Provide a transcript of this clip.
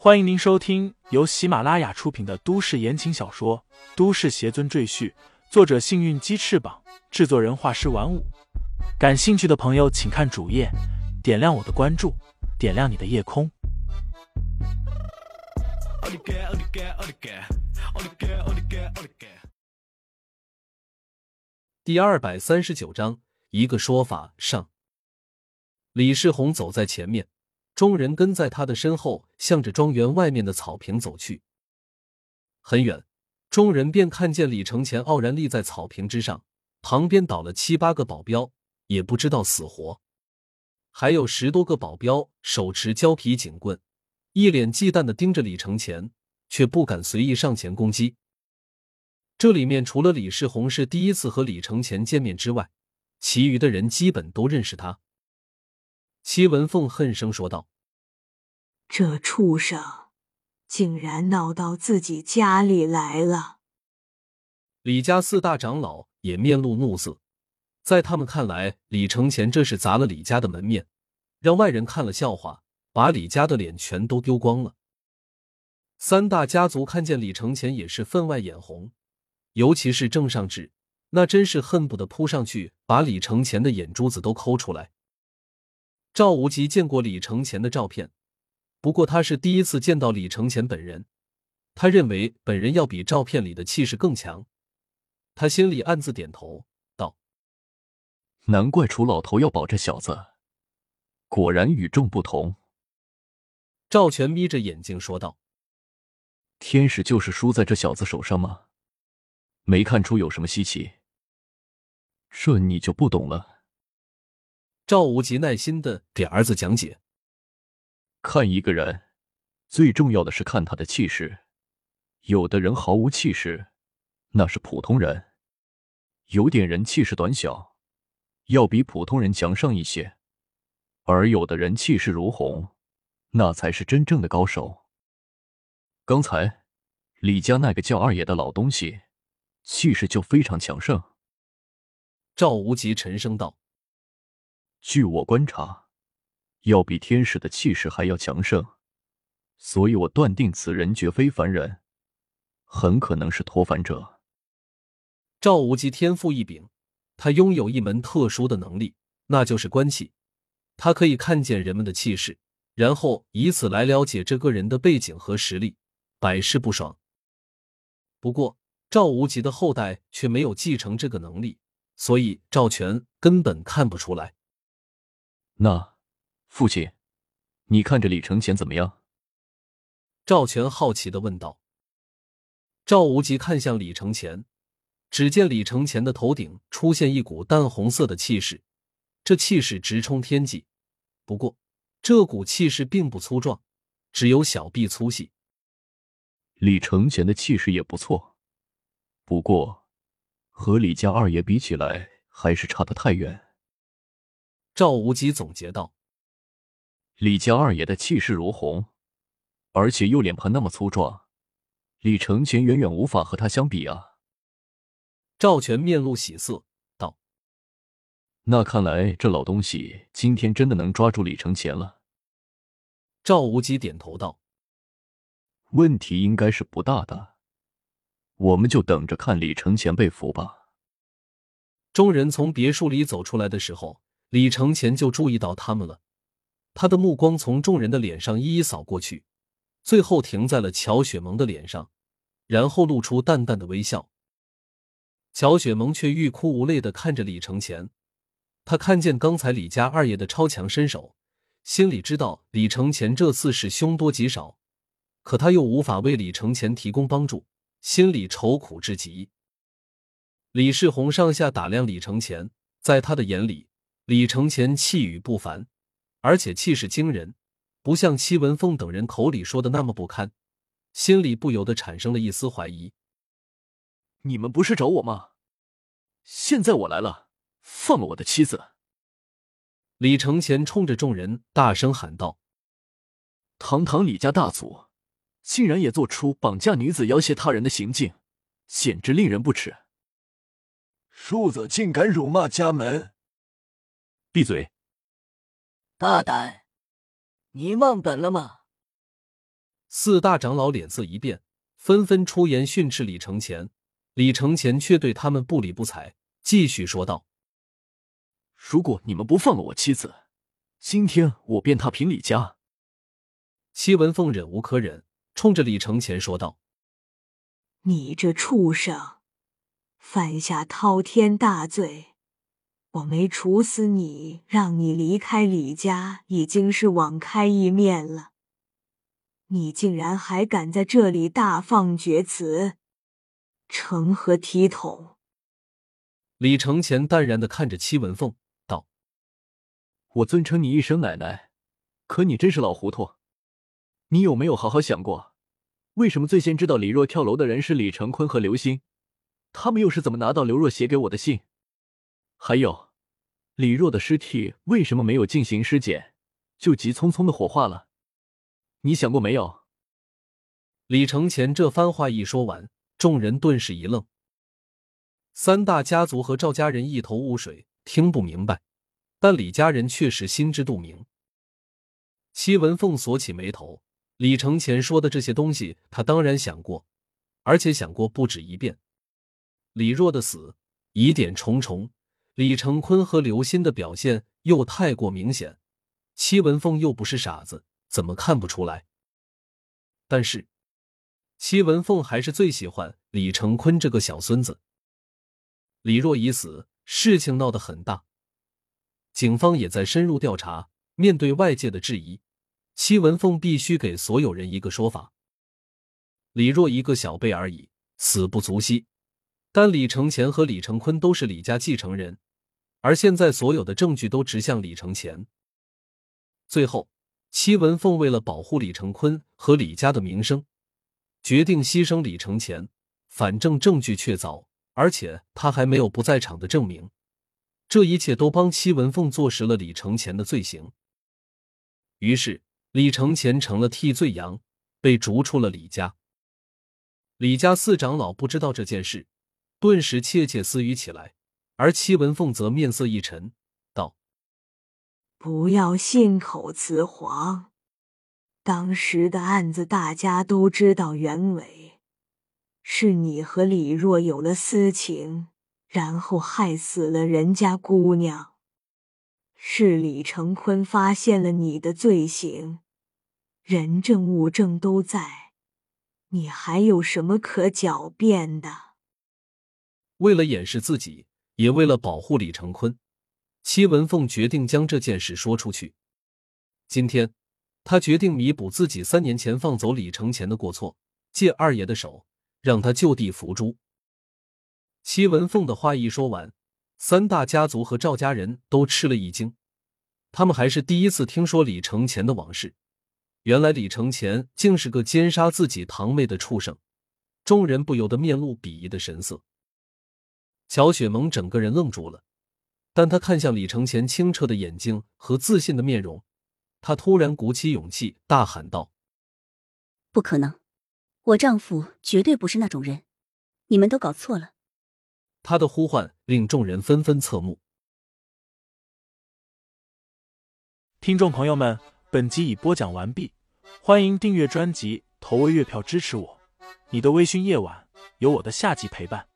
欢迎您收听由喜马拉雅出品的都市言情小说《都市邪尊赘婿》，作者：幸运鸡翅膀，制作人：画师玩五。感兴趣的朋友，请看主页，点亮我的关注，点亮你的夜空。第二百三十九章，一个说法上。李世宏走在前面。众人跟在他的身后，向着庄园外面的草坪走去。很远，众人便看见李承前傲然立在草坪之上，旁边倒了七八个保镖，也不知道死活；还有十多个保镖手持胶皮警棍，一脸忌惮的盯着李承前，却不敢随意上前攻击。这里面除了李世宏是第一次和李承前见面之外，其余的人基本都认识他。戚文凤恨声说道：“这畜生，竟然闹到自己家里来了！”李家四大长老也面露怒色，在他们看来，李承前这是砸了李家的门面，让外人看了笑话，把李家的脸全都丢光了。三大家族看见李承前也是分外眼红，尤其是郑尚志，那真是恨不得扑上去把李承前的眼珠子都抠出来。赵无极见过李承前的照片，不过他是第一次见到李承前本人。他认为本人要比照片里的气势更强，他心里暗自点头，道：“难怪楚老头要保这小子，果然与众不同。”赵全眯着眼睛说道：“天使就是输在这小子手上吗？没看出有什么稀奇？这你就不懂了。”赵无极耐心的给儿子讲解：“看一个人，最重要的是看他的气势。有的人毫无气势，那是普通人；有点人气势短小，要比普通人强上一些；而有的人气势如虹，那才是真正的高手。刚才李家那个叫二爷的老东西，气势就非常强盛。”赵无极沉声道。据我观察，要比天使的气势还要强盛，所以我断定此人绝非凡人，很可能是脱凡者。赵无极天赋异禀，他拥有一门特殊的能力，那就是观气。他可以看见人们的气势，然后以此来了解这个人的背景和实力，百试不爽。不过，赵无极的后代却没有继承这个能力，所以赵全根本看不出来。那，父亲，你看着李承前怎么样？赵全好奇的问道。赵无极看向李承前，只见李承前的头顶出现一股淡红色的气势，这气势直冲天际。不过，这股气势并不粗壮，只有小臂粗细。李承前的气势也不错，不过和李家二爷比起来，还是差得太远。赵无极总结道：“李家二爷的气势如虹，而且右脸盘那么粗壮，李承前远远无法和他相比啊。”赵全面露喜色道：“那看来这老东西今天真的能抓住李承前了。”赵无极点头道：“问题应该是不大的，我们就等着看李承前被俘吧。”众人从别墅里走出来的时候。李承前就注意到他们了，他的目光从众人的脸上一一扫过去，最后停在了乔雪萌的脸上，然后露出淡淡的微笑。乔雪萌却欲哭无泪的看着李承前，他看见刚才李家二爷的超强身手，心里知道李承前这次是凶多吉少，可他又无法为李承前提供帮助，心里愁苦至极。李世宏上下打量李承前，在他的眼里。李承前气宇不凡，而且气势惊人，不像戚文凤等人口里说的那么不堪，心里不由得产生了一丝怀疑。你们不是找我吗？现在我来了，放了我的妻子！李承前冲着众人大声喊道：“堂堂李家大族，竟然也做出绑架女子、要挟他人的行径，简直令人不齿！庶子竟敢辱骂家门！”闭嘴！大胆！你忘本了吗？四大长老脸色一变，纷纷出言训斥李承前。李承前却对他们不理不睬，继续说道：“如果你们不放了我妻子，今天我便踏平李家。”戚文凤忍无可忍，冲着李承前说道：“你这畜生，犯下滔天大罪！我没处死你，让你离开李家，已经是网开一面了。你竟然还敢在这里大放厥词！”成何体统？李承前淡然的看着戚文凤，道：“我尊称你一声奶奶，可你真是老糊涂。你有没有好好想过，为什么最先知道李若跳楼的人是李成坤和刘星？他们又是怎么拿到刘若写给我的信？还有，李若的尸体为什么没有进行尸检，就急匆匆的火化了？你想过没有？”李承前这番话一说完。众人顿时一愣，三大家族和赵家人一头雾水，听不明白，但李家人确实心知肚明。戚文凤锁起眉头，李承前说的这些东西，他当然想过，而且想过不止一遍。李若的死疑点重重，李成坤和刘鑫的表现又太过明显，戚文凤又不是傻子，怎么看不出来？但是。戚文凤还是最喜欢李成坤这个小孙子。李若已死，事情闹得很大，警方也在深入调查。面对外界的质疑，戚文凤必须给所有人一个说法。李若一个小辈而已，死不足惜。但李承前和李成坤都是李家继承人，而现在所有的证据都指向李承前。最后，戚文凤为了保护李承坤和李家的名声。决定牺牲李承前，反正证据确凿，而且他还没有不在场的证明，这一切都帮戚文凤坐实了李承前的罪行。于是，李承前成了替罪羊，被逐出了李家。李家四长老不知道这件事，顿时窃窃私语起来，而戚文凤则面色一沉，道：“不要信口雌黄。”当时的案子大家都知道原委，是你和李若有了私情，然后害死了人家姑娘。是李成坤发现了你的罪行，人证物证都在，你还有什么可狡辩的？为了掩饰自己，也为了保护李成坤，戚文凤决定将这件事说出去。今天。他决定弥补自己三年前放走李承前的过错，借二爷的手让他就地伏诛。戚文凤的话一说完，三大家族和赵家人都吃了一惊，他们还是第一次听说李承前的往事。原来李承前竟是个奸杀自己堂妹的畜生，众人不由得面露鄙夷的神色。乔雪萌整个人愣住了，但她看向李承前清澈的眼睛和自信的面容。她突然鼓起勇气，大喊道：“不可能！我丈夫绝对不是那种人，你们都搞错了。”他的呼唤令众人纷纷侧目。听众朋友们，本集已播讲完毕，欢迎订阅专辑，投喂月票支持我。你的微醺夜晚，有我的下集陪伴。